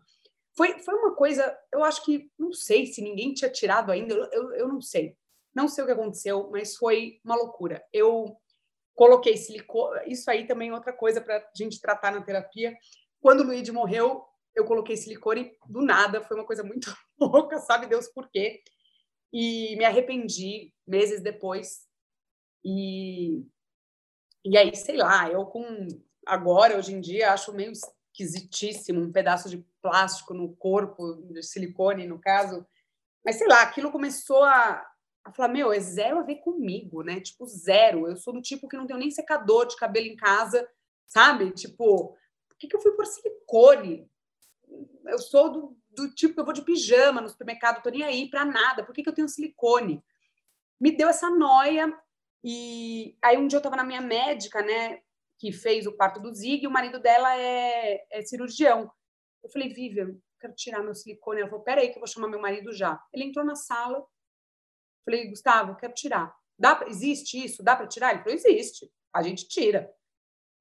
Foi, foi uma coisa, eu acho que, não sei se ninguém tinha tirado ainda, eu, eu, eu não sei. Não sei o que aconteceu, mas foi uma loucura. Eu coloquei silicone, isso aí também é outra coisa para a gente tratar na terapia. Quando o Luigi morreu, eu coloquei silicone do nada, foi uma coisa muito louca, sabe Deus por quê e me arrependi meses depois. E, e aí, sei lá, eu com agora, hoje em dia, acho meio esquisitíssimo um pedaço de plástico no corpo, de silicone, no caso. Mas sei lá, aquilo começou a, a falar: meu, é zero a ver comigo, né? Tipo, zero. Eu sou do tipo que não tenho nem secador de cabelo em casa, sabe? Tipo, por que, que eu fui por silicone? Eu sou do, do tipo que eu vou de pijama no supermercado, tô nem aí para nada, por que, que eu tenho silicone? Me deu essa noia e aí um dia eu estava na minha médica, né, que fez o parto do Zig, e o marido dela é, é cirurgião. Eu falei, Vivian, quero tirar meu silicone. Ela falou, peraí que eu vou chamar meu marido já. Ele entrou na sala, falei, Gustavo, quero tirar. Dá, existe isso? Dá para tirar? Ele falou, existe. A gente tira.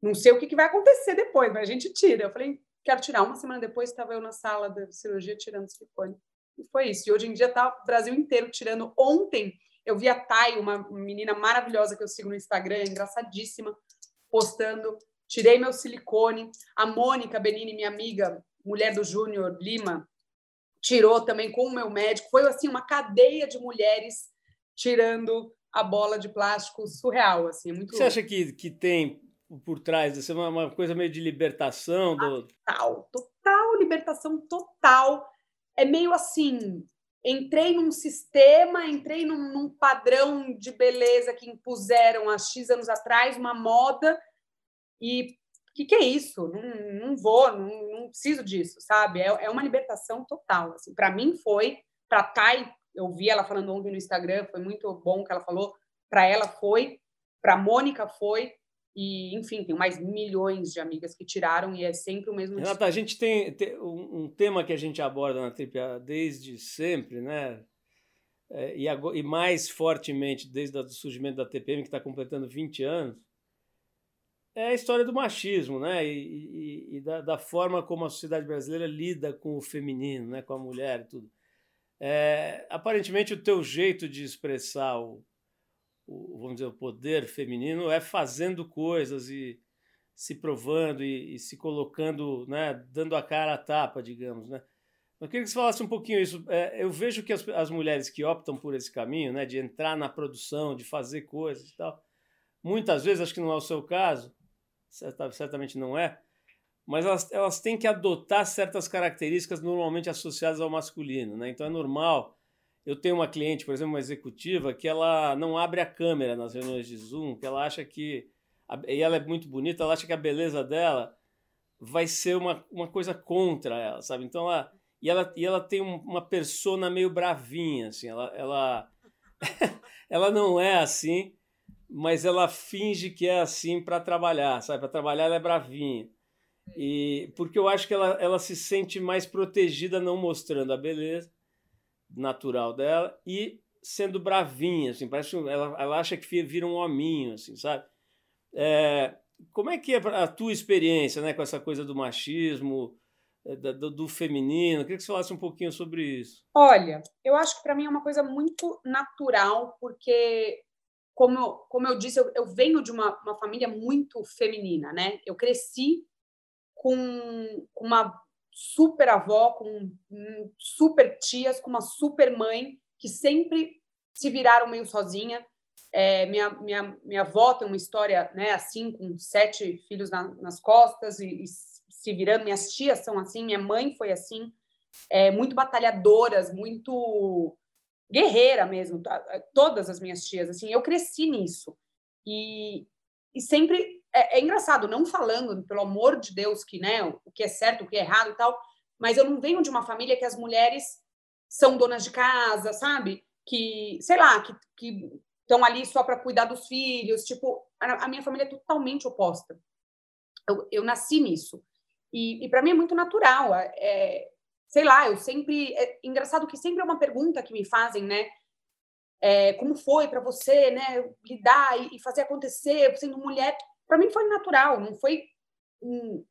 Não sei o que, que vai acontecer depois, mas a gente tira. Eu falei, quero tirar. Uma semana depois estava eu na sala da cirurgia tirando silicone. E foi isso. E hoje em dia está o Brasil inteiro tirando. Ontem eu vi a Thay, uma menina maravilhosa que eu sigo no Instagram, engraçadíssima, postando. Tirei meu silicone. A Mônica Benini, minha amiga, mulher do Júnior Lima, tirou também com o meu médico. Foi assim uma cadeia de mulheres tirando a bola de plástico surreal, assim, é muito Você acha que, que tem por trás, ser uma, uma coisa meio de libertação do total, total libertação total. É meio assim, entrei num sistema, entrei num, num, padrão de beleza que impuseram há X anos atrás, uma moda, e o que, que, é isso? Não, não vou, não, não, preciso disso, sabe? É, é uma libertação total. Assim. Para mim foi, para Thay, eu vi ela falando ontem no Instagram, foi muito bom que ela falou, para ela foi, para Mônica foi, E, enfim, tem mais milhões de amigas que tiraram e é sempre o mesmo. Renata, a gente tem, tem, um tema que a gente aborda na TPA desde sempre, né? É, e, agora, e, mais fortemente desde o surgimento da TPM, que está completando 20 anos, é a história do machismo, né? E, e, e da, da, forma como a sociedade brasileira lida com o feminino, né? com a mulher e tudo. É, aparentemente, o teu jeito de expressar o, o, vamos dizer, o poder feminino é fazendo coisas e se provando e, e, se colocando, né, dando a cara à tapa, digamos, né? Eu queria que você falasse um pouquinho isso. É, eu vejo que as, as, mulheres que optam por esse caminho, né, de entrar na produção, de fazer coisas e tal, muitas vezes, acho que não é o seu caso, certamente não é, mas elas, elas têm que adotar certas características normalmente associadas ao masculino, né? Então é normal eu tenho uma cliente, por exemplo, uma executiva, que ela não abre a câmera nas reuniões de Zoom, que ela acha que. E ela é muito bonita, ela acha que a beleza dela vai ser uma, uma coisa contra ela, sabe? Então ela. E ela, e ela tem uma persona meio bravinha, assim. Ela, ela, ela não é assim, mas ela finge que é assim para trabalhar, sabe? Para trabalhar ela é bravinha. E porque eu acho que ela, ela se sente mais protegida não mostrando a beleza natural dela e sendo bravinha, assim, parece ela, ela acha que vira um hominho, assim, sabe? É, como é que é a tua experiência, né, com essa coisa do machismo, é, do, do feminino? Eu queria que você falasse um pouquinho sobre isso. Olha, eu acho que para mim é uma coisa muito natural, porque como, como eu disse, eu, eu venho de uma, uma família muito feminina, né? Eu cresci com uma super avó, com super tias, com uma super mãe, que sempre se viraram meio sozinha. É, minha, minha, minha avó tem uma história né, assim, com sete filhos na, nas costas e, e, se virando. Minhas tias são assim, minha mãe foi assim, é, muito batalhadoras, muito guerreira mesmo. Todas as minhas tias, assim, eu cresci nisso. E, e sempre é, é, engraçado, não falando, pelo amor de Deus, que né, o que é certo, o que é errado e tal, mas eu não venho de uma família que as mulheres são donas de casa, sabe? Que, sei lá, que, estão ali só para cuidar dos filhos. Tipo, a, a, minha família é totalmente oposta. Eu, eu nasci nisso. E, e para mim é muito natural. É, é, sei lá, eu sempre. É engraçado que sempre é uma pergunta que me fazem, né? É, como foi para você, né, lidar e, e fazer acontecer sendo mulher? Para mim foi natural, não foi um,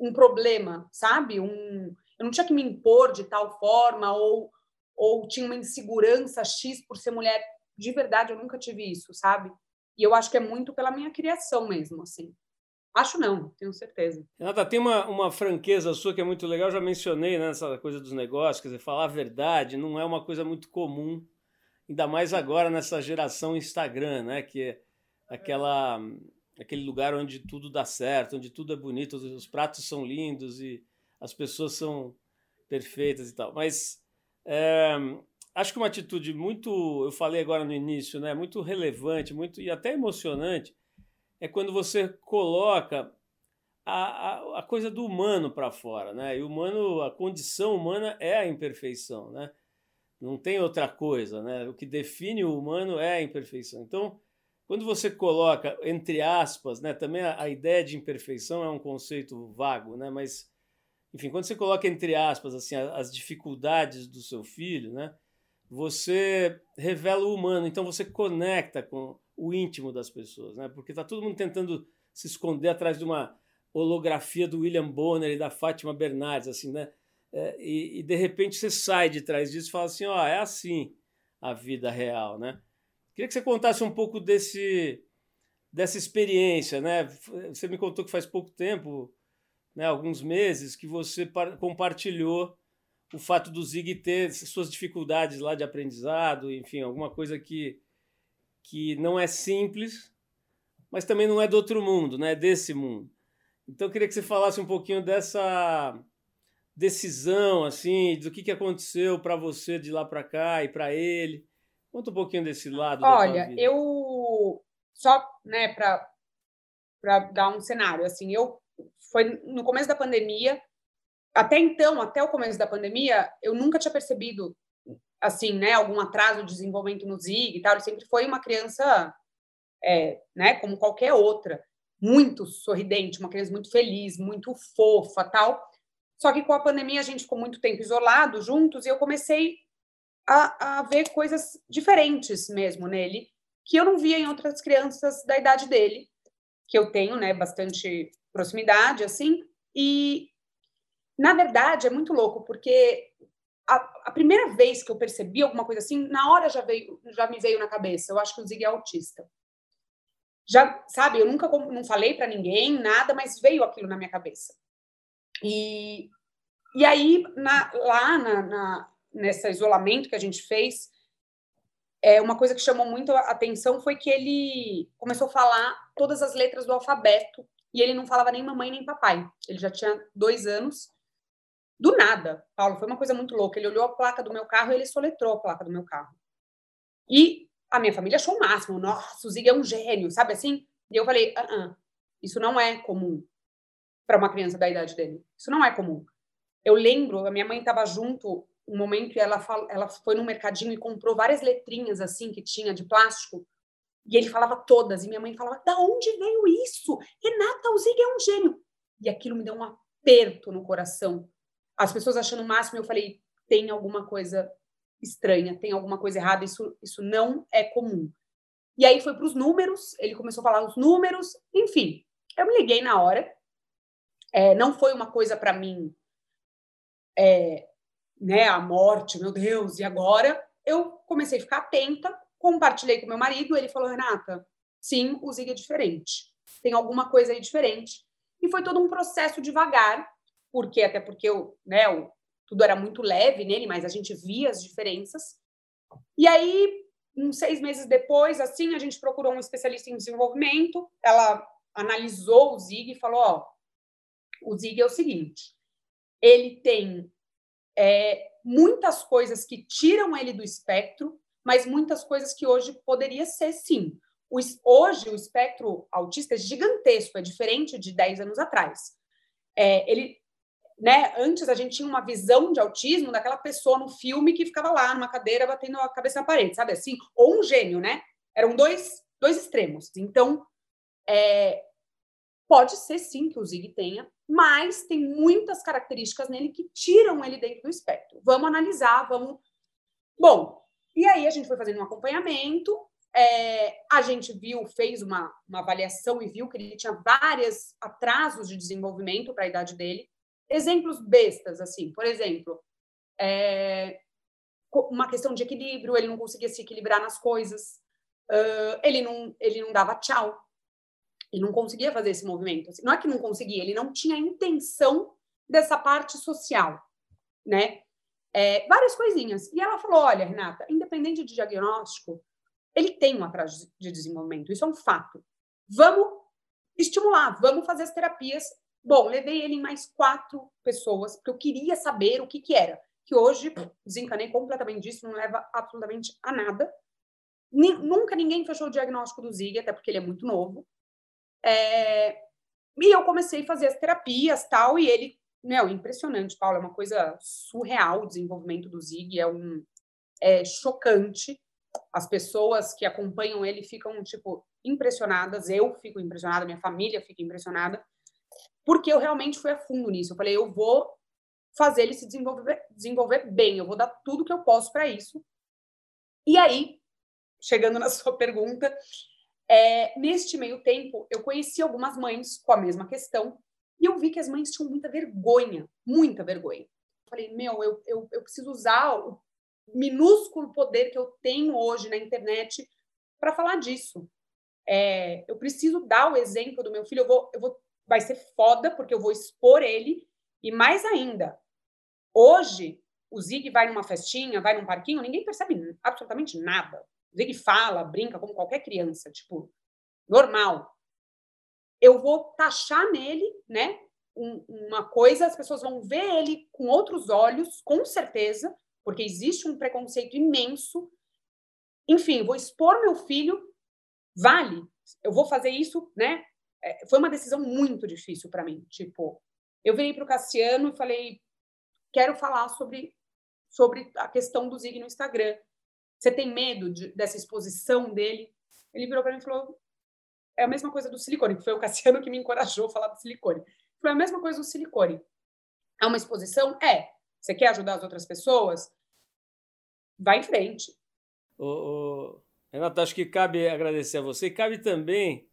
um problema, sabe? Um, eu não tinha que me impor de tal forma ou, ou tinha uma insegurança X por ser mulher. De verdade, eu nunca tive isso, sabe? E eu acho que é muito pela minha criação mesmo, assim. Acho não, tenho certeza. Renata, tem uma, uma franqueza sua que é muito legal, eu já mencionei né, essa coisa dos negócios, quer dizer, falar a verdade não é uma coisa muito comum, ainda mais agora nessa geração Instagram, né? Que é aquela aquele lugar onde tudo dá certo, onde tudo é bonito, os pratos são lindos e as pessoas são perfeitas e tal. Mas é, acho que uma atitude muito, eu falei agora no início, né, muito relevante, muito e até emocionante, é quando você coloca a, a, a coisa do humano para fora, né? E o humano, a condição humana é a imperfeição, né? Não tem outra coisa, né? O que define o humano é a imperfeição. Então, quando você coloca, entre aspas, né, também a, a, ideia de imperfeição é um conceito vago, né, mas, enfim, quando você coloca entre aspas assim, as dificuldades do seu filho, né, você revela o humano, então você conecta com o íntimo das pessoas, né, porque está todo mundo tentando se esconder atrás de uma holografia do William Bonner e da Fátima Bernardes, assim, né, é, e, e de repente você sai de trás disso e fala assim, ó, oh, é assim a vida real, né? Queria que você contasse um pouco desse, dessa experiência, né? Você me contou que faz pouco tempo, né, alguns meses, que você compartilhou o fato do Zig ter suas dificuldades lá de aprendizado, enfim, alguma coisa que, que não é simples, mas também não é do outro mundo, né? É desse mundo. Então eu queria que você falasse um pouquinho dessa decisão, assim, do que, que aconteceu para você de lá para cá e para ele. Conta um pouquinho desse lado. Olha, eu só, né, para para dar um cenário, assim, eu foi no começo da pandemia, até então, até o começo da pandemia, eu nunca tinha percebido assim, né, algum atraso de desenvolvimento no Zig e tal, ele sempre foi uma criança é, né, como qualquer outra. muito sorridente, uma criança muito feliz, muito fofa, tal. Só que com a pandemia a gente ficou muito tempo isolado juntos e eu comecei a, a ver coisas diferentes mesmo nele que eu não via em outras crianças da idade dele, que eu tenho, né, bastante proximidade assim. E na verdade é muito louco porque a, a, primeira vez que eu percebi alguma coisa assim, na hora já veio, já me veio na cabeça. Eu acho que o Zig é autista. Já, sabe, eu nunca não falei para ninguém nada, mas veio aquilo na minha cabeça. E, e aí, na, lá na, na, nesse isolamento que a gente fez, é, uma coisa que chamou muito a atenção foi que ele começou a falar todas as letras do alfabeto e ele não falava nem mamãe nem papai. Ele já tinha dois anos do nada, Paulo, foi uma coisa muito louca. Ele olhou a placa do meu carro e ele soletrou a placa do meu carro. E a minha família achou o máximo. Nossa, o Zig é um gênio, sabe assim? E eu falei, ah, ah isso não é comum para uma criança da idade dele. Isso não é comum. Eu lembro, a minha mãe estava junto um momento ela, fala, ela foi no mercadinho e comprou várias letrinhas assim que tinha de plástico. E ele falava todas. E minha mãe falava, da onde veio isso? Renata, o Zig é um gênio. E aquilo me deu um aperto no coração as pessoas achando o máximo, eu falei, tem alguma coisa estranha, tem alguma coisa errada, isso, isso não é comum. E aí foi para os números, ele começou a falar os números, enfim, eu me liguei na hora. É, não foi uma coisa para mim, é, né, a morte, meu Deus, e agora? Eu comecei a ficar atenta, compartilhei com meu marido, ele falou, Renata, sim, o Zig é diferente, tem alguma coisa aí diferente. E foi todo um processo devagar, porque até porque o, né, o, tudo era muito leve nele, mas a gente via as diferenças. E aí, uns seis meses depois, assim, a gente procurou um especialista em desenvolvimento. Ela analisou o Zig e falou: ó, o Zig é o seguinte, ele tem é, muitas coisas que tiram ele do espectro, mas muitas coisas que hoje poderia ser sim. O, hoje o espectro autista é gigantesco, é diferente de 10 anos atrás. É, ele né? Antes a gente tinha uma visão de autismo daquela pessoa no filme que ficava lá numa cadeira batendo a cabeça na parede, sabe assim? Ou um gênio, né? Eram dois, dois extremos. Então, é, pode ser sim que o Zig tenha, mas tem muitas características nele que tiram ele dentro do espectro. Vamos analisar, vamos. Bom, e aí a gente foi fazendo um acompanhamento. É, a gente viu, fez uma, uma avaliação e viu que ele tinha vários atrasos de desenvolvimento para a idade dele exemplos bestas, assim, por exemplo, é, uma questão de equilíbrio, ele não conseguia se equilibrar nas coisas, uh, ele, não, ele não dava tchau, ele não conseguia fazer esse movimento. Assim, não é que não conseguia, ele não tinha intenção dessa parte social, né? É, várias coisinhas. E ela falou: olha, Renata, independente de diagnóstico, ele tem um atraso de desenvolvimento, isso é um fato. Vamos estimular, vamos fazer as terapias Bom, levei ele em mais quatro pessoas, porque eu queria saber o que, que era. Que hoje desencanei completamente disso, não leva absolutamente a nada. nunca ninguém fechou o diagnóstico do Zig, até porque ele é muito novo. É, e eu comecei a fazer as terapias tal, e ele, meu, impressionante, Paulo, é uma coisa surreal o desenvolvimento do Zig, é um é chocante. As pessoas que acompanham ele ficam, tipo, impressionadas, eu fico impressionada, minha família fica impressionada porque eu realmente fui a fundo nisso. Eu falei, eu vou fazer ele se desenvolver, desenvolver bem, eu vou dar tudo que eu posso para isso. E aí, chegando na sua pergunta, é, neste meio tempo, eu conheci algumas mães com a mesma questão e eu vi que as mães tinham muita vergonha, muita vergonha. Eu falei, meu, eu, eu, eu preciso usar o minúsculo poder que eu tenho hoje na internet para falar disso. É, eu preciso dar o exemplo do meu filho, eu vou, eu vou vai ser foda, porque eu vou expor ele. E mais ainda, hoje, o Zig vai numa festinha, vai num parquinho, ninguém percebe absolutamente nada. Zig fala, brinca como qualquer criança, tipo, normal. Eu vou taxar nele, né? Um, uma coisa, as pessoas vão ver ele com outros olhos, com certeza, porque existe um preconceito imenso. Enfim, vou expor meu filho, vale. Eu vou fazer isso, né? é, foi uma decisão muito difícil para mim. Tipo, eu virei para o Cassiano e falei: quero falar sobre, sobre a questão do Zig no Instagram. Você tem medo de, dessa exposição dele? Ele virou para mim e falou: é a mesma coisa do silicone, que foi o Cassiano que me encorajou a falar do silicone. Foi a mesma coisa do silicone. É uma exposição? É. Você quer ajudar as outras pessoas? Vai em frente. O, o... Renato, acho que cabe agradecer a você cabe também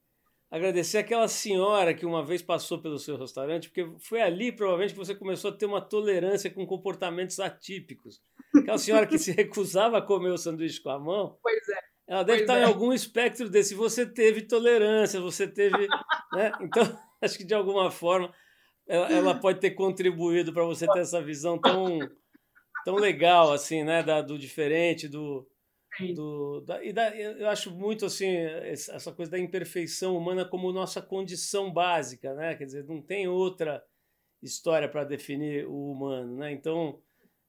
agradecer aquela senhora que uma vez passou pelo seu restaurante, porque foi ali provavelmente que você começou a ter uma tolerância com comportamentos atípicos. Aquela senhora que se recusava a comer o sanduíche com a mão. Pois é. Ela deve pois estar é. em algum espectro desse. Você teve tolerância, você teve. né? Então, acho que de alguma forma ela, ela pode ter contribuído para você ter essa visão tão, tão legal, assim, né? Da, do diferente, do, do, da, e da, eu acho muito assim essa coisa da imperfeição humana como nossa condição básica, né? Quer dizer, não tem outra história para definir o humano, né? Então,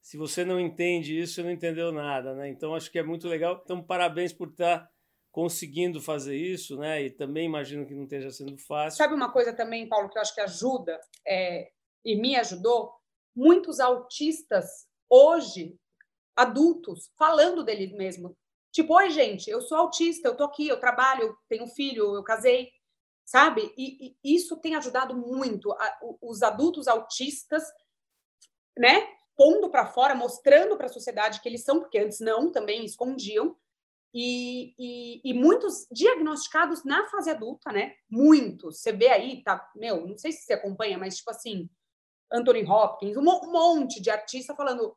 se você não entende isso, você não entendeu nada, né? Então, acho que é muito legal. Então, parabéns por estar conseguindo fazer isso, né? E também imagino que não esteja sendo fácil. Sabe uma coisa também, Paulo, que eu acho que ajuda é, e me ajudou? Muitos autistas hoje adultos falando dele mesmo. Tipo, oi, gente, eu sou autista, eu tô aqui, eu trabalho, eu tenho filho, eu casei, sabe? E, e isso tem ajudado muito a, os adultos autistas, né? Pondo para fora, mostrando para a sociedade que eles são, porque antes não, também escondiam. E, e, e, muitos diagnosticados na fase adulta, né? Muitos. Você vê aí, tá? Meu, não sei se você acompanha, mas tipo assim, Anthony Hopkins, um, um monte de artista falando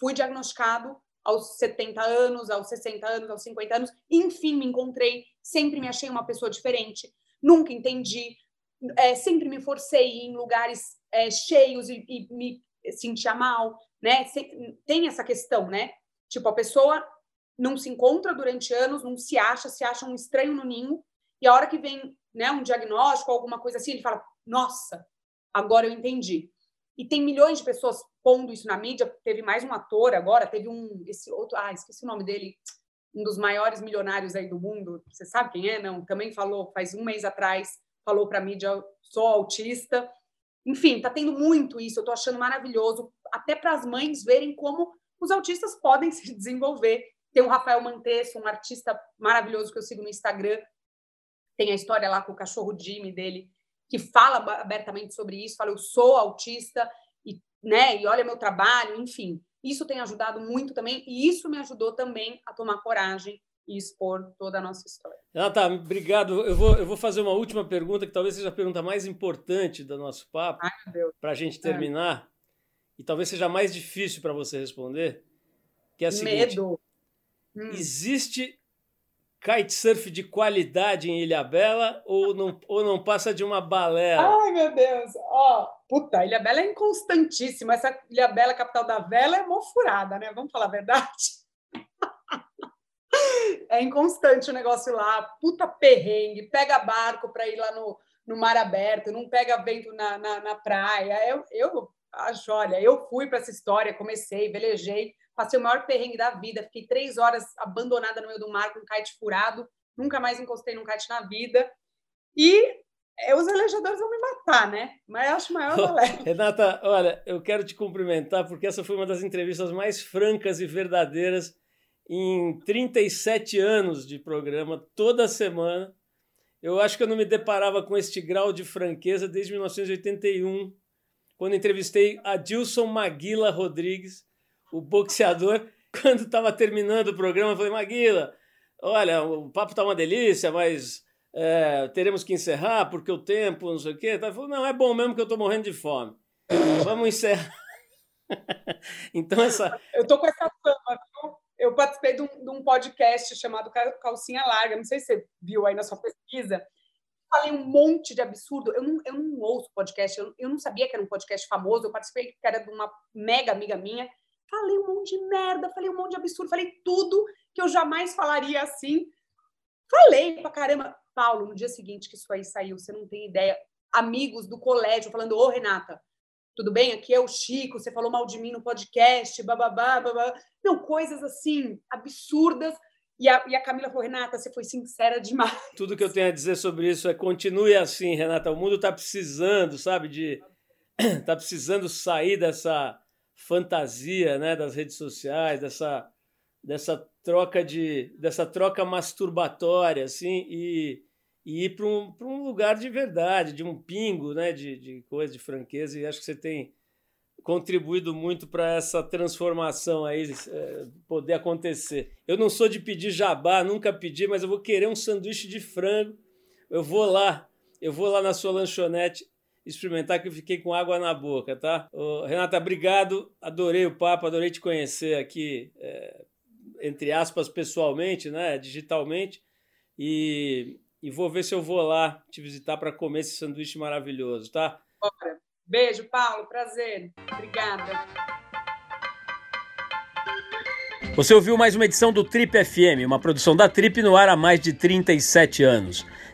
fui diagnosticado aos 70 anos, aos 60 anos, aos 50 anos, enfim, me encontrei, sempre me achei uma pessoa diferente, nunca entendi, é, sempre me forcei em lugares é, cheios e, e, me sentia mal, né? Tem essa questão, né? Tipo, a pessoa não se encontra durante anos, não se acha, se acha um estranho no ninho, e a hora que vem né, um diagnóstico, alguma coisa assim, ele fala, nossa, agora eu entendi. E tem milhões de pessoas pondo isso na mídia. Teve mais um ator agora, teve um esse outro, ah, esqueci o nome dele, um dos maiores milionários aí do mundo. Você sabe quem é? Não, também falou faz um mês atrás, falou para a mídia, sou autista. Enfim, tá tendo muito isso. Eu tô achando maravilhoso, até para as mães verem como os autistas podem se desenvolver. Tem o Rafael Mantesso, um artista maravilhoso que eu sigo no Instagram. Tem a história lá com o cachorro Jimmy dele, que fala abertamente sobre isso, fala eu sou autista e, né, e olha meu trabalho, enfim. Isso tem ajudado muito também e isso me ajudou também a tomar coragem e expor toda a nossa história. Ah, tá, obrigado. Eu vou, eu vou fazer uma última pergunta, que talvez seja a pergunta mais importante do nosso papo, para a gente terminar, é. e talvez seja mais difícil para você responder, que é a seguinte. Medo. Hum. Existe kitesurf de qualidade em Ilha Bela ou não, ou não passa de uma balela? Ai, meu Deus! Ó, oh, puta, Ilha Bela é inconstantíssima. Essa Ilha Bela, capital da vela, é mó furada, né? Vamos falar a verdade? é inconstante o negócio lá. Puta perrengue, pega barco para ir lá no, no mar aberto, não pega vento na, na, na praia. Eu, eu acho, olha, eu fui para essa história, comecei, velejei, passei o maior perrengue da vida, fiquei três horas abandonada no meio do mar com um kite furado, nunca mais encostei num kite na vida. E é, os velejadores vão me matar, né? Mas eu acho maior galera. Renata, olha, eu quero te cumprimentar porque essa foi uma das entrevistas mais francas e verdadeiras em 37 anos de programa, toda semana. Eu acho que eu não me deparava com este grau de franqueza desde 1981, quando entrevistei a Dilson Maguila Rodrigues, o boxeador, quando estava terminando o programa, eu falei, Maguila, olha, o papo está uma delícia, mas é, teremos que encerrar porque o tempo, não sei o quê. Ele falou, não, é bom mesmo que eu estou morrendo de fome. Vamos encerrar. então, essa... Eu estou com essa fama, eu participei de um, de um, podcast chamado Calcinha Larga, não sei se você viu aí na sua pesquisa. Falei um monte de absurdo. Eu não, eu não ouço podcast, eu, eu não sabia que era um podcast famoso. Eu participei que era de uma mega amiga minha. Falei um monte de merda, falei um monte de absurdo, falei tudo que eu jamais falaria assim. Falei pra caramba. Paulo, no dia seguinte que isso aí saiu, você não tem ideia. Amigos do colégio falando: Ô, Renata, tudo bem? Aqui é o Chico, você falou mal de mim no podcast, bababá, babá. Não, coisas assim, absurdas. E a, e a Camila falou: Renata, você foi sincera demais. Tudo que eu tenho a dizer sobre isso é continue assim, Renata. O mundo está precisando, sabe, de. Está precisando sair dessa fantasia né, das redes sociais, dessa, dessa troca de dessa troca masturbatória assim e, e ir para um, um lugar de verdade, de um pingo, né, de, de coisa, de franqueza, e acho que você tem contribuído muito para essa transformação aí é, poder acontecer. Eu não sou de pedir jabá, nunca pedi, mas eu vou querer um sanduíche de frango. Eu vou lá, eu vou lá na sua lanchonete experimentar que eu fiquei com água na boca, tá? Ô, Renata, obrigado, adorei o papo, adorei te conhecer aqui, é, entre aspas, pessoalmente, né, digitalmente, e, e vou ver se eu vou lá te visitar para comer esse sanduíche maravilhoso, tá? Bora. Beijo, Paulo, prazer. Obrigada. Você ouviu mais uma edição do Trip FM, uma produção da Trip no ar há mais de 37 anos.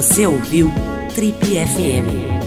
Você ouviu Trip FM.